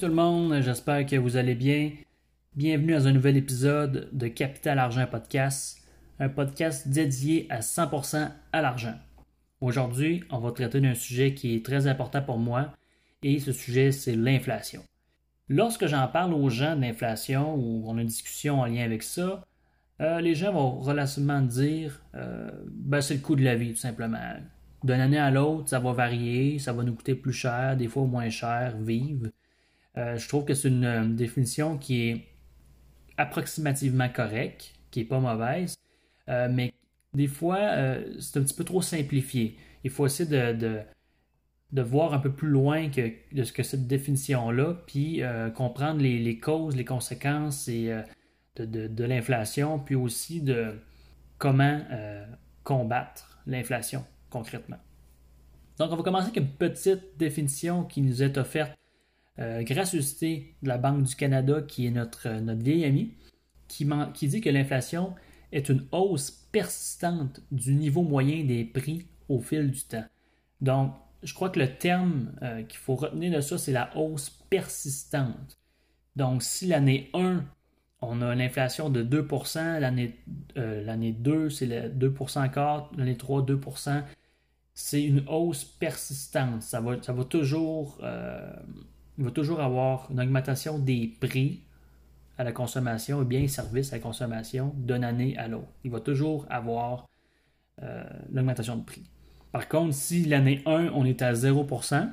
Tout le monde, j'espère que vous allez bien. Bienvenue dans un nouvel épisode de Capital Argent Podcast, un podcast dédié à 100% à l'argent. Aujourd'hui, on va traiter d'un sujet qui est très important pour moi et ce sujet, c'est l'inflation. Lorsque j'en parle aux gens de l'inflation ou on a une discussion en lien avec ça, euh, les gens vont relativement dire euh, ben, c'est le coût de la vie, tout simplement. D'une année à l'autre, ça va varier, ça va nous coûter plus cher, des fois moins cher, vivre. Euh, je trouve que c'est une, définition qui est approximativement correcte, qui n'est pas mauvaise, mais des fois, c'est un petit peu trop simplifié. Il faut essayer de, de, voir un peu plus loin que, de ce que cette définition-là, puis comprendre les, causes, les conséquences et de, l'inflation, puis aussi de comment euh, combattre l'inflation concrètement. Donc, on va commencer avec une petite définition qui nous est offerte euh, gracieuseté de la Banque du Canada, qui est notre, euh, notre vieil ami, qui, dit que l'inflation est une hausse persistante du niveau moyen des prix au fil du temps. Donc, je crois que le terme euh, qu'il faut retenir de ça, c'est la hausse persistante. Donc, si l'année 1 on a l'inflation de 2 l'année euh, l'année 2, c'est 2% encore, l'année 3, 2% C'est une hausse persistante. Ça va, ça va toujours, va toujours avoir une augmentation des prix à la consommation et bien services à la consommation d'une année à l'autre. Il va toujours avoir euh, l'augmentation de prix. Par contre, si l'année 1, on est à 0%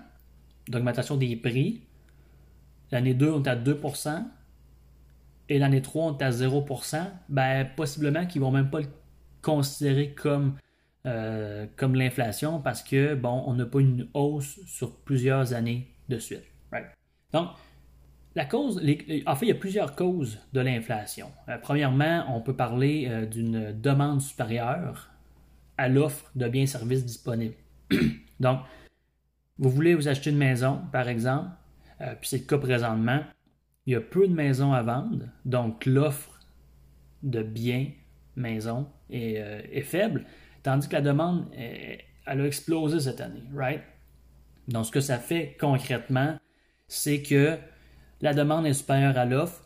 d'augmentation des prix, l'année 2, on est à 2% et l'année 3, on est à 0%, ben, possiblement qu'ils ne vont même pas le considérer comme, euh, comme l'inflation parce que, bon, on n'a pas une hausse sur plusieurs années de suite. Donc, la cause, en fait, il y a plusieurs causes de l'inflation. Euh, premièrement, on peut parler euh, d'une demande supérieure à l'offre de biens et services disponibles. Donc, vous voulez vous acheter une maison, par exemple, puis c'est le cas présentement, il y a peu de maisons à vendre, donc l'offre de biens maisons est, euh, faible, tandis que la demande, elle a explosé cette année, right? Donc, ce que ça fait concrètement, c'est que la demande est supérieure à l'offre,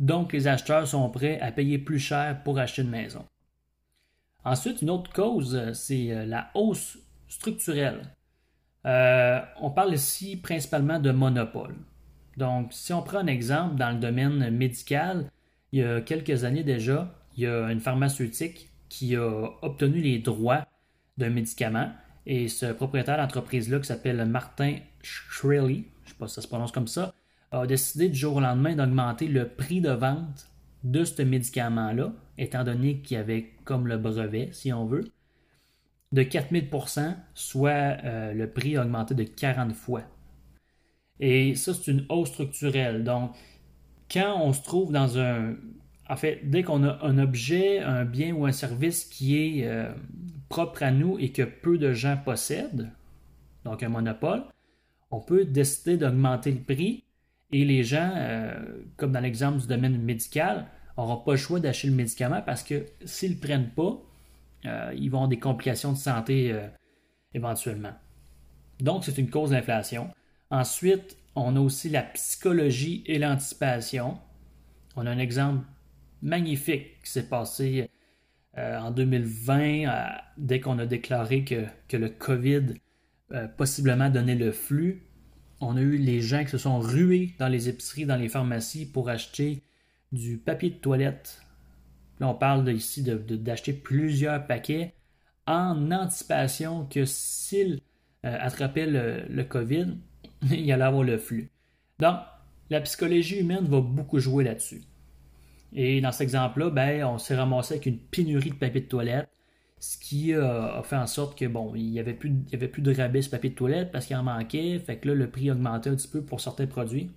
donc les acheteurs sont prêts à payer plus cher pour acheter une maison. Ensuite, une autre cause, euh, c'est euh, la hausse structurelle. on parle ici principalement de monopole. Donc, si on prend un exemple dans le domaine médical, il y a quelques années déjà, il y a une pharmaceutique qui a obtenu les droits d'un médicament et ce propriétaire d'entreprise-là, qui s'appelle Martin ne sais pas si ça se prononce comme ça, a décidé du jour au lendemain d'augmenter le prix de vente de ce médicament-là, étant donné qu'il y avait comme le brevet, si on veut, de 4000% soit euh, le prix a augmenté de 40 fois. Et ça, c'est une hausse structurelle. Donc, quand on se trouve dans un... En fait, dès qu'on a un objet, un bien ou un service qui est euh, propre à nous et que peu de gens possèdent, donc un monopole, on peut décider d'augmenter le prix et les gens, euh, comme dans l'exemple du domaine médical, n'auront pas le choix d'acheter le médicament parce que s'ils ne le prennent pas, euh, ils vont avoir des complications de santé éventuellement. Donc, c'est une cause d'inflation. Ensuite, on a aussi la psychologie et l'anticipation. On a un exemple magnifique qui s'est passé euh, en 2020, euh, dès qu'on a déclaré que, le COVID euh, possiblement donnait le flux. On a eu les gens qui se sont rués dans les épiceries, dans les pharmacies pour acheter du papier de toilette. Là, on parle ici d'acheter plusieurs paquets en anticipation que s'ils attrapaient le COVID, il allait avoir le flux. Donc, la psychologie humaine va beaucoup jouer là-dessus. Et dans cet exemple-là, ben, on s'est ramassé avec une pénurie de papier de toilette, ce qui a fait en sorte que bon, il n'y avait, plus, avait plus de rabais ce papier de toilette parce qu'il en manquait, fait que là, le prix augmentait un petit peu pour certains produits.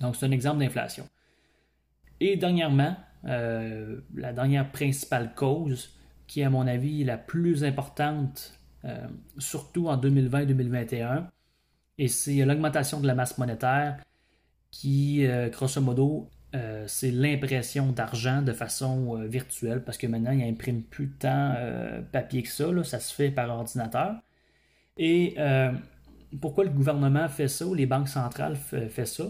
Donc, c'est un exemple d'inflation. Et dernièrement, euh, la dernière principale cause, qui est à mon avis la plus importante, euh, surtout en 2020-2021, et c'est l'augmentation de la masse monétaire qui, euh, grosso modo, euh, c'est l'impression d'argent de façon euh, virtuelle parce que maintenant, il n'imprime plus tant papier que ça, ça se fait par ordinateur. Et pourquoi le gouvernement fait ça ou les banques centrales fait, ça?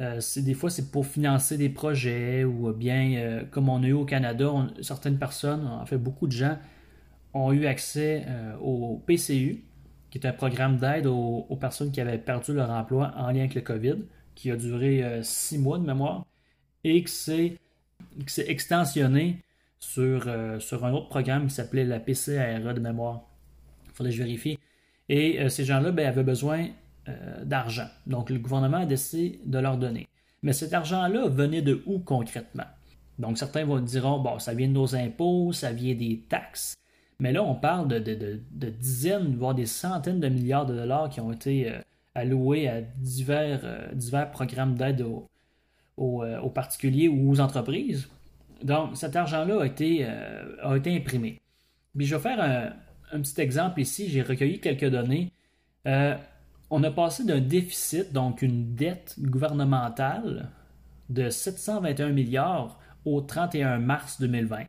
Euh, des fois c'est pour financer des projets ou bien euh, comme on a eu au Canada, certaines personnes, en fait beaucoup de gens, ont eu accès au PCU, qui est un programme d'aide aux, personnes qui avaient perdu leur emploi en lien avec le COVID, qui a duré six mois de mémoire, et que c'est extensionné sur, sur un autre programme qui s'appelait la PCARE de mémoire. Il faudrait que je vérifie. Et euh, ces gens-là ben, avaient besoin euh, d'argent. Donc le gouvernement a décidé de leur donner. Mais cet argent-là venait de où concrètement? Donc certains vont diront, bon, ça vient de nos impôts, ça vient des taxes. Mais là, on parle de, dizaines, voire des centaines de milliards de dollars qui ont été euh, alloués à divers, divers programmes d'aide aux, particuliers ou aux entreprises. Donc, cet argent-là a été, a été imprimé. Je vais faire un, un petit exemple ici, j'ai recueilli quelques données. Euh, on a passé d'un déficit, donc une dette gouvernementale, de 721 milliards au 31 mars 2020.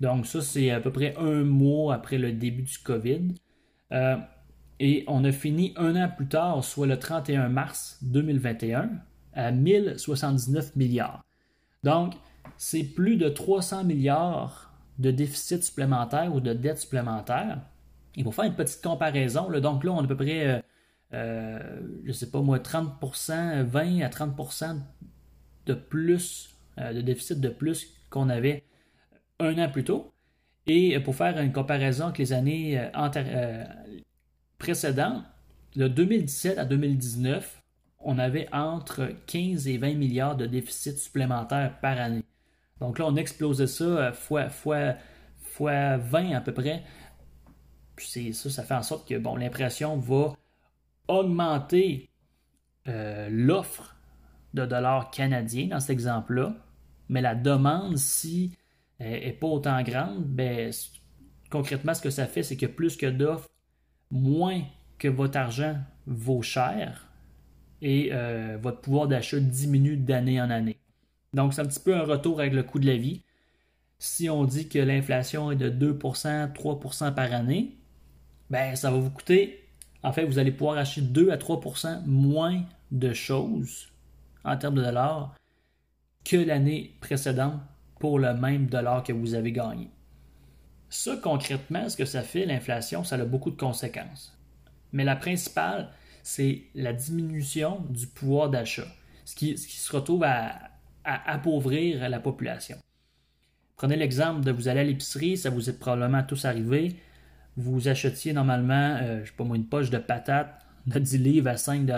Donc ça, c'est à peu près un mois après le début du COVID. Euh, et on a fini un an plus tard, soit le 31 mars 2021, à 1079 milliards. Donc, c'est plus de 300 milliards de déficit supplémentaire ou de dette supplémentaire. Et pour faire une petite comparaison, donc là, on a à peu près, euh, euh, je ne sais pas moi, 30%, 20 à 30% de plus, euh, de déficit de plus qu'on avait un an plus tôt. Et pour faire une comparaison avec les années précédentes, de 2017 à 2019, on avait entre 15 et 20 milliards de déficit supplémentaires par année. Donc là, on explosait ça fois, fois, fois 20 à peu près. Puis ça, fait en sorte que bon, l'impression va augmenter euh, l'offre de dollars canadiens dans cet exemple-là, mais la demande, si n'est pas autant grande, ben, concrètement, ce que ça fait, c'est que plus que d'offres, moins que votre argent vaut cher et euh, votre pouvoir d'achat diminue d'année en année. Donc, c'est un petit peu un retour avec le coût de la vie. Si on dit que l'inflation est de 2%, 3% par année, ben, ça va vous coûter, en fait, vous allez pouvoir acheter 2 à 3% moins de choses en termes de dollars que l'année précédente pour le même dollar que vous avez gagné. Ça, concrètement, ce que ça fait, l'inflation, ça a beaucoup de conséquences. Mais la principale, c'est la diminution du pouvoir d'achat, ce qui, se retrouve à, appauvrir la population. Prenez l'exemple de vous aller à l'épicerie, ça vous est probablement tous arrivé vous achetiez normalement, euh, je sais pas moi, une poche de patates de 10 livres à 5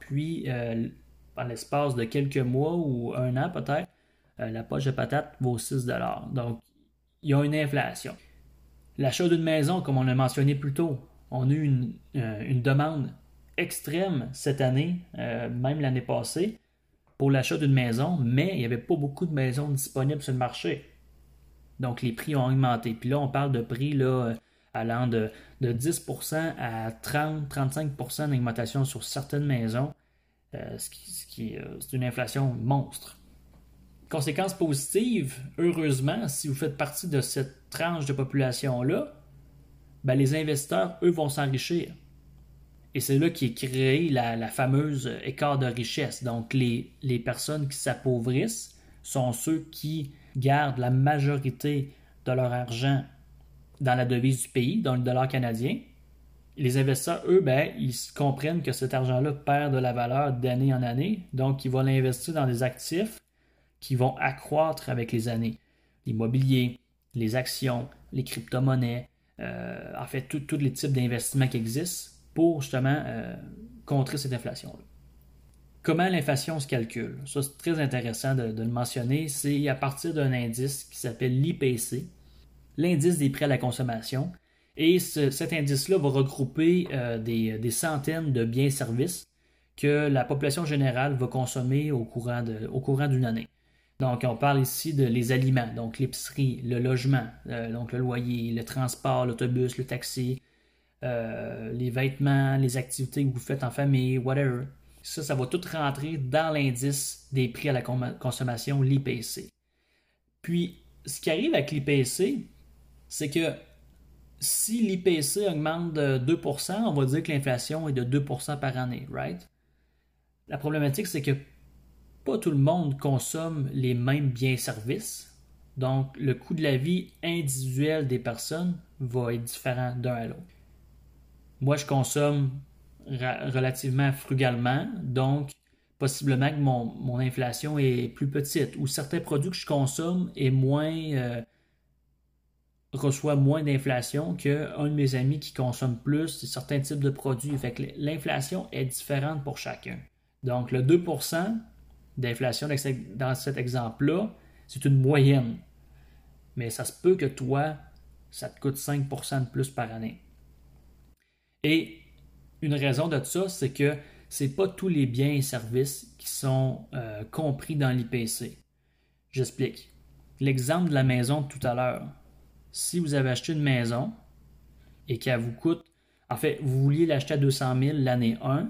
puis euh, en l'espace de quelques mois ou un an peut-être, euh, la poche de patates vaut 6 Donc, il y a une inflation. L'achat d'une maison, comme on l'a mentionné plus tôt, on a eu une, une demande extrême cette année, même l'année passée, pour l'achat d'une maison, mais il n'y avait pas beaucoup de maisons disponibles sur le marché. Donc les prix ont augmenté. Puis là, on parle de prix là, allant de, 10% à 30-35% d'augmentation sur certaines maisons, euh, ce qui, euh, c'est une inflation monstre. Conséquence positive, heureusement, si vous faites partie de cette tranche de population-là, ben, les investisseurs, eux, vont s'enrichir. Et c'est là qu'est créée la, la, fameuse écart de richesse. Donc, les, les personnes qui s'appauvrissent sont ceux qui gardent la majorité de leur argent dans la devise du pays, dans le dollar canadien. Les investisseurs, eux, ben, ils comprennent que cet argent-là perd de la valeur d'année en année, donc ils vont l'investir dans des actifs qui vont accroître avec les années. L'immobilier, les actions, les crypto-monnaies, euh, en fait, tous les types d'investissements qui existent pour justement euh, contrer cette inflation-là. Comment l'inflation se calcule? Ça, c'est très intéressant de, de le mentionner. C'est à partir d'un indice qui s'appelle l'IPC, l'indice des prix à la consommation. Et cet indice-là va regrouper euh, des, centaines de biens et services que la population générale va consommer au courant, d'une année. Donc, on parle ici de les aliments, donc l'épicerie, le logement, euh, donc le loyer, le transport, l'autobus, le taxi, euh, les vêtements, les activités que vous faites en famille, whatever. Ça, ça va tout rentrer dans l'indice des prix à la consommation, l'IPC. Puis, ce qui arrive avec l'IPC, c'est que si l'IPC augmente de 2%, on va dire que l'inflation est de 2% par année, right? La problématique, c'est que pas tout le monde consomme les mêmes biens et services. Donc, le coût de la vie individuelle des personnes va être différent d'un à l'autre. Moi, je consomme relativement frugalement, donc possiblement que mon, inflation est plus petite, ou certains produits que je consomme est moins, euh, moins d'inflation qu'un de mes amis qui consomme plus certains types de produits. L'inflation est différente pour chacun. Donc, le 2% d'inflation dans cet exemple-là, c'est une moyenne. Mais ça se peut que toi, ça te coûte 5% de plus par année. Et une raison de ça, c'est que ce n'est pas tous les biens et services qui sont euh, compris dans l'IPC. J'explique. L'exemple de la maison de tout à l'heure. Si vous avez acheté une maison et qu'elle vous coûte, en fait, vous vouliez l'acheter à 200 000 l'année 1,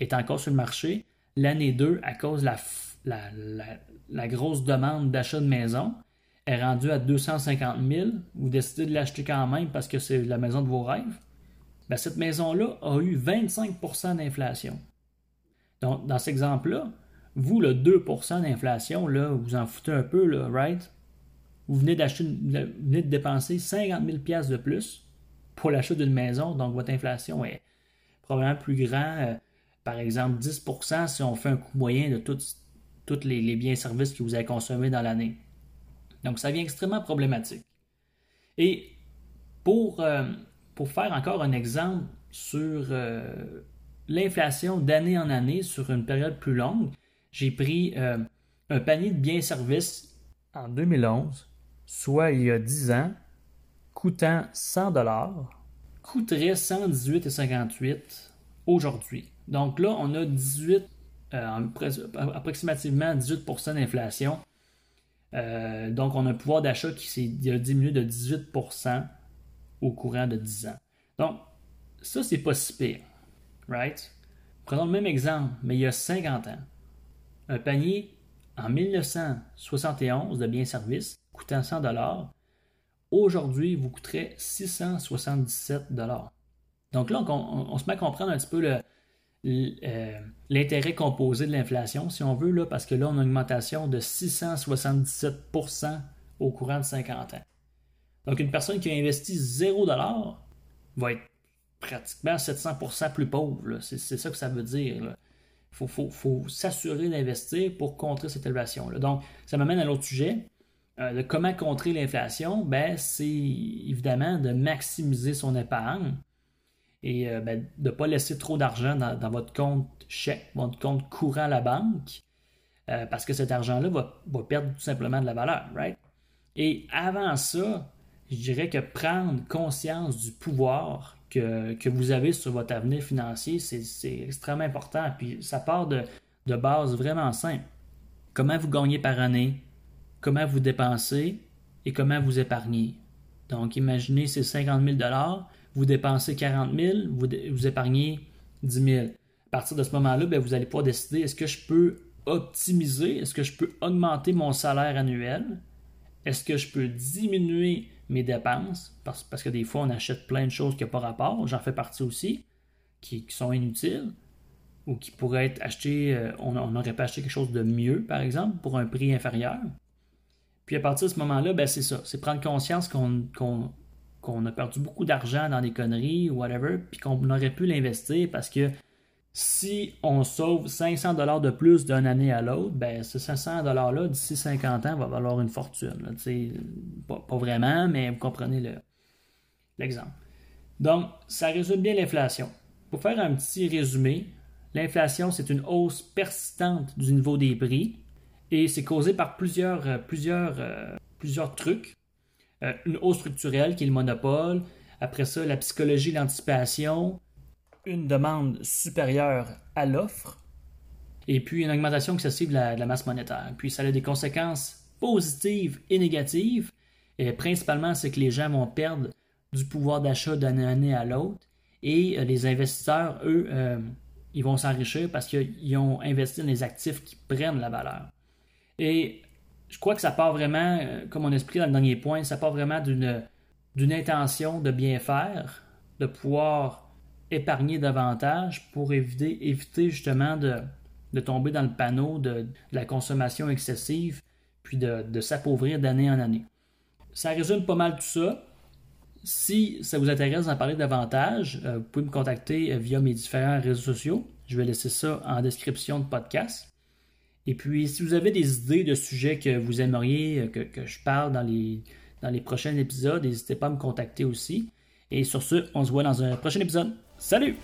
est encore sur le marché, l'année 2, à cause de la, la grosse demande d'achat de maison, est rendue à 250 000, vous décidez de l'acheter quand même parce que c'est la maison de vos rêves, ben, cette maison-là a eu 25% d'inflation. Donc, dans cet exemple-là, vous, le 2% d'inflation, là, vous en foutez un peu, là, right? Vous venez d'acheter, venez de dépenser 50 000 de plus pour l'achat d'une maison, donc votre inflation est probablement plus grand, euh, par exemple 10% si on fait un coût moyen de tous les, biens et services que vous avez consommés dans l'année. Donc, ça devient extrêmement problématique. Et pour, euh, pour faire encore un exemple sur euh, l'inflation d'année en année sur une période plus longue, j'ai pris euh, un panier de biens et services en 2011, soit il y a 10 ans, coûtant 100 dollars, coûterait 118,58 aujourd'hui. Donc là, on a 18, approximativement 18% d'inflation euh, donc, on a un pouvoir d'achat qui s'est diminué de 18 au courant de 10 ans. Donc, ça, c'est pas si pire. Right? Prenons le même exemple, mais il y a 50 ans. Un panier en 1971 de biens-services coûtant 100 aujourd'hui vous coûterait 677 Donc là, on, se met à comprendre un petit peu euh, l'intérêt composé de l'inflation, si on veut, là, parce que là, on a une augmentation de 677% au courant de 50 ans. Donc, une personne qui a investi 0 va être pratiquement 700% plus pauvre. C'est ça que ça veut dire. Il faut, s'assurer d'investir pour contrer cette inflation-là. Donc, ça m'amène à l'autre sujet. Euh, de comment contrer l'inflation, ben, c'est évidemment de maximiser son épargne et euh, ben, de ne pas laisser trop d'argent dans, votre compte chèque, votre compte courant à la banque, euh, parce que cet argent-là va, perdre tout simplement de la valeur, right? Et avant ça, je dirais que prendre conscience du pouvoir que, vous avez sur votre avenir financier, c'est extrêmement important. Puis ça part de, de base vraiment simple. Comment vous gagnez par année, comment vous dépensez et comment vous épargnez. Donc, imaginez ces 50 000 vous dépensez 40 000, vous, épargnez 10 000. À partir de ce moment-là, ben, vous allez pouvoir décider est-ce que je peux optimiser, est-ce que je peux augmenter mon salaire annuel, est-ce que je peux diminuer mes dépenses, parce, que des fois on achète plein de choses qui n'ont pas rapport, j'en fais partie aussi, qui, sont inutiles, ou qui pourraient être achetées, euh, on n'aurait pas acheté quelque chose de mieux, par exemple, pour un prix inférieur. Puis à partir de ce moment-là, ben, c'est ça, c'est prendre conscience qu'on qu'on a perdu beaucoup d'argent dans des conneries ou whatever, puis qu'on aurait pu l'investir parce que si on sauve 500 dollars de plus d'une année à l'autre, ben ce 500 dollars là d'ici 50 ans va valoir une fortune. pas, pas, vraiment, mais vous comprenez l'exemple. Donc, ça résume bien l'inflation. Pour faire un petit résumé, l'inflation, c'est une hausse persistante du niveau des prix et c'est causé par plusieurs, plusieurs, euh, plusieurs trucs. Euh, une hausse structurelle qui est le monopole. Après ça, la psychologie l'anticipation. Une demande supérieure à l'offre. Et puis une augmentation excessive de la, masse monétaire. Puis ça a des conséquences positives et négatives. Principalement, c'est que les gens vont perdre du pouvoir d'achat d'une année à l'autre. Et euh, les investisseurs, eux, euh, ils vont s'enrichir parce qu'ils ont investi dans les actifs qui prennent la valeur. Et je crois que ça part vraiment, euh, comme on expliqué dans le dernier point, ça part vraiment d'une d'une intention de bien faire, de pouvoir épargner davantage pour éviter, justement de, tomber dans le panneau de, la consommation excessive, puis de, s'appauvrir d'année en année. Ça résume pas mal tout ça. Si ça vous intéresse d'en parler davantage, euh, vous pouvez me contacter euh, via mes différents réseaux sociaux. Je vais laisser ça en description de podcast. Et puis, si vous avez des idées de sujets que vous aimeriez euh, que, je parle dans les prochains épisodes, n'hésitez pas à me contacter aussi. Et sur ce, on se voit dans un prochain épisode. Salut!